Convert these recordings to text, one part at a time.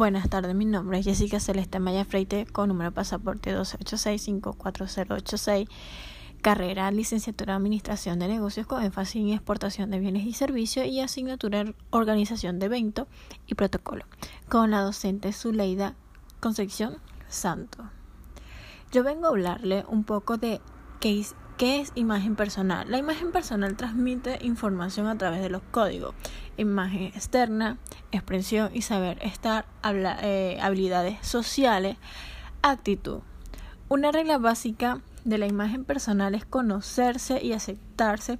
Buenas tardes, mi nombre es Jessica Celeste Maya Freite con número de pasaporte 1286-54086, carrera licenciatura en Administración de Negocios con énfasis en exportación de bienes y servicios y asignatura en Organización de Evento y Protocolo, con la docente Zuleida Concepción Santo. Yo vengo a hablarle un poco de qué ¿Qué es imagen personal? La imagen personal transmite información a través de los códigos. Imagen externa, expresión y saber estar, eh, habilidades sociales, actitud. Una regla básica de la imagen personal es conocerse y aceptarse,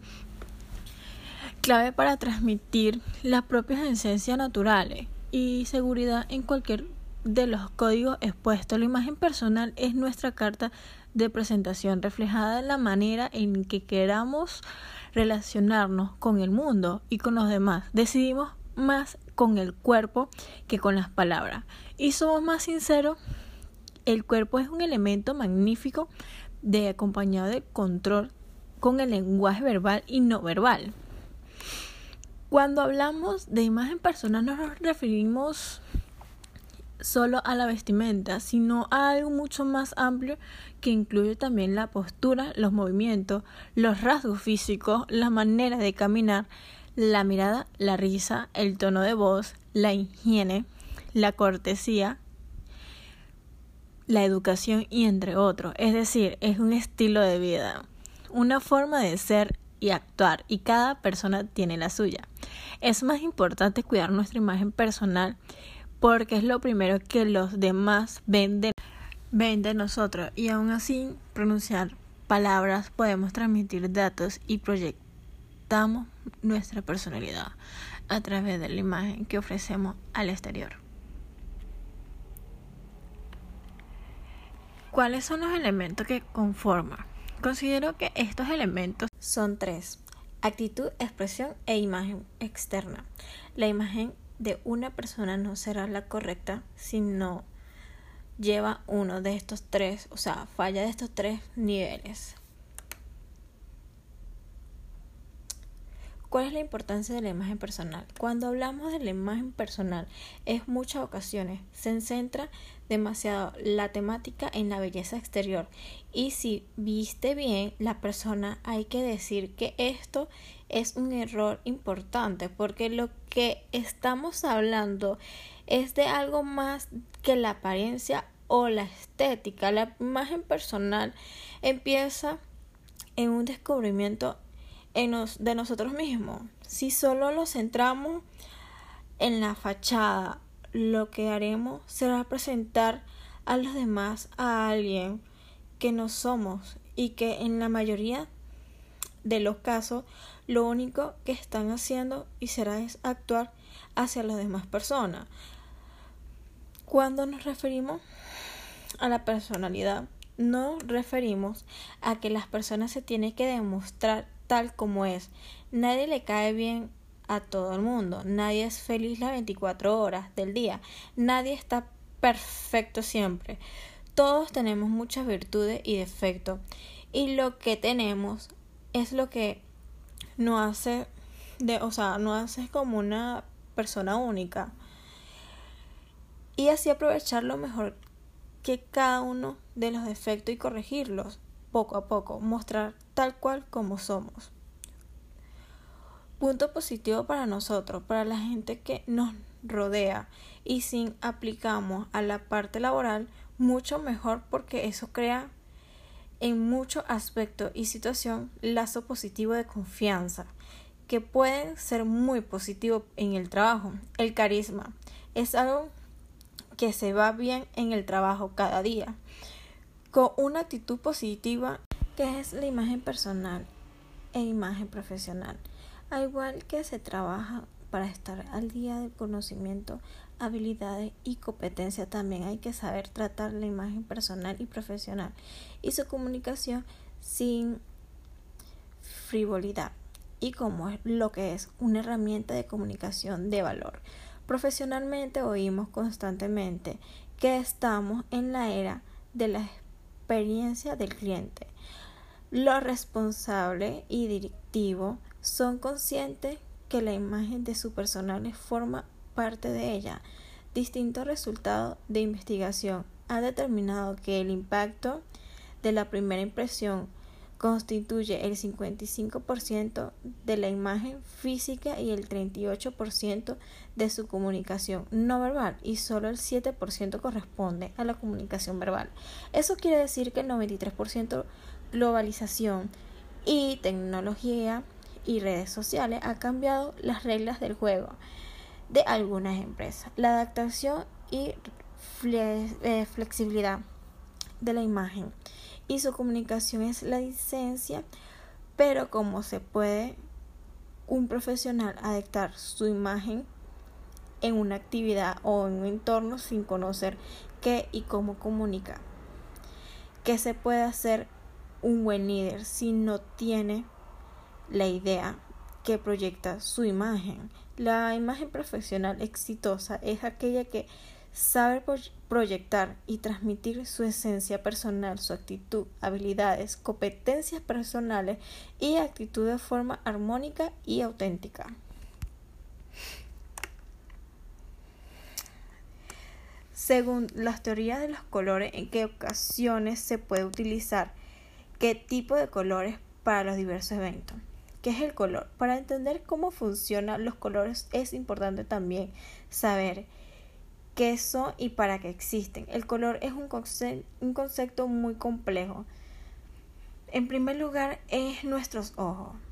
clave para transmitir las propias esencias naturales y seguridad en cualquier de los códigos expuestos. La imagen personal es nuestra carta de presentación reflejada en la manera en que queramos relacionarnos con el mundo y con los demás. Decidimos más con el cuerpo que con las palabras. Y somos más sinceros, el cuerpo es un elemento magnífico de acompañado de control con el lenguaje verbal y no verbal. Cuando hablamos de imagen personal nos referimos solo a la vestimenta, sino a algo mucho más amplio que incluye también la postura, los movimientos, los rasgos físicos, la manera de caminar, la mirada, la risa, el tono de voz, la higiene, la cortesía, la educación y entre otros. Es decir, es un estilo de vida, una forma de ser y actuar y cada persona tiene la suya. Es más importante cuidar nuestra imagen personal porque es lo primero que los demás ven de, nosotros y aún así pronunciar palabras podemos transmitir datos y proyectamos nuestra personalidad a través de la imagen que ofrecemos al exterior. ¿Cuáles son los elementos que conforman? Considero que estos elementos son tres. Actitud, expresión e imagen externa. La imagen de una persona no será la correcta si no lleva uno de estos tres, o sea, falla de estos tres niveles. ¿Cuál es la importancia de la imagen personal? Cuando hablamos de la imagen personal, en muchas ocasiones se centra demasiado la temática en la belleza exterior. Y si viste bien la persona, hay que decir que esto es un error importante porque lo que estamos hablando es de algo más que la apariencia o la estética. La imagen personal empieza en un descubrimiento de nosotros mismos. Si solo lo centramos en la fachada, lo que haremos será presentar a los demás a alguien que no somos y que en la mayoría de los casos lo único que están haciendo y será es actuar hacia las demás personas. Cuando nos referimos a la personalidad, no referimos a que las personas se tienen que demostrar tal como es. Nadie le cae bien a todo el mundo. Nadie es feliz las 24 horas del día. Nadie está perfecto siempre. Todos tenemos muchas virtudes y defectos. Y lo que tenemos es lo que nos hace de, o sea, nos hace como una persona única. Y así aprovechar lo mejor que cada uno de los defectos y corregirlos poco a poco, mostrar tal cual como somos. Punto positivo para nosotros, para la gente que nos rodea y si aplicamos a la parte laboral, mucho mejor porque eso crea en muchos aspectos y situación lazo positivo de confianza que pueden ser muy positivos en el trabajo. El carisma es algo que se va bien en el trabajo cada día con una actitud positiva que es la imagen personal e imagen profesional. Al igual que se trabaja para estar al día de conocimiento, habilidades y competencia, también hay que saber tratar la imagen personal y profesional y su comunicación sin frivolidad y como es lo que es una herramienta de comunicación de valor. Profesionalmente oímos constantemente que estamos en la era de la experiencia del cliente. Los responsables y directivos son conscientes que la imagen de su personal forma parte de ella. Distintos resultados de investigación han determinado que el impacto de la primera impresión constituye el 55% de la imagen física y el 38% de su comunicación no verbal y solo el 7% corresponde a la comunicación verbal. Eso quiere decir que el 93% globalización y tecnología y redes sociales ha cambiado las reglas del juego de algunas empresas. La adaptación y eh, flexibilidad de la imagen y su comunicación es la licencia, pero como se puede un profesional adaptar su imagen en una actividad o en un entorno sin conocer qué y cómo comunica. ¿Qué se puede hacer un buen líder si no tiene la idea que proyecta su imagen? La imagen profesional exitosa es aquella que sabe proyectar y transmitir su esencia personal, su actitud, habilidades, competencias personales y actitud de forma armónica y auténtica. Según las teorías de los colores, en qué ocasiones se puede utilizar qué tipo de colores para los diversos eventos. ¿Qué es el color? Para entender cómo funcionan los colores es importante también saber qué son y para qué existen. El color es un, un concepto muy complejo. En primer lugar, es nuestros ojos.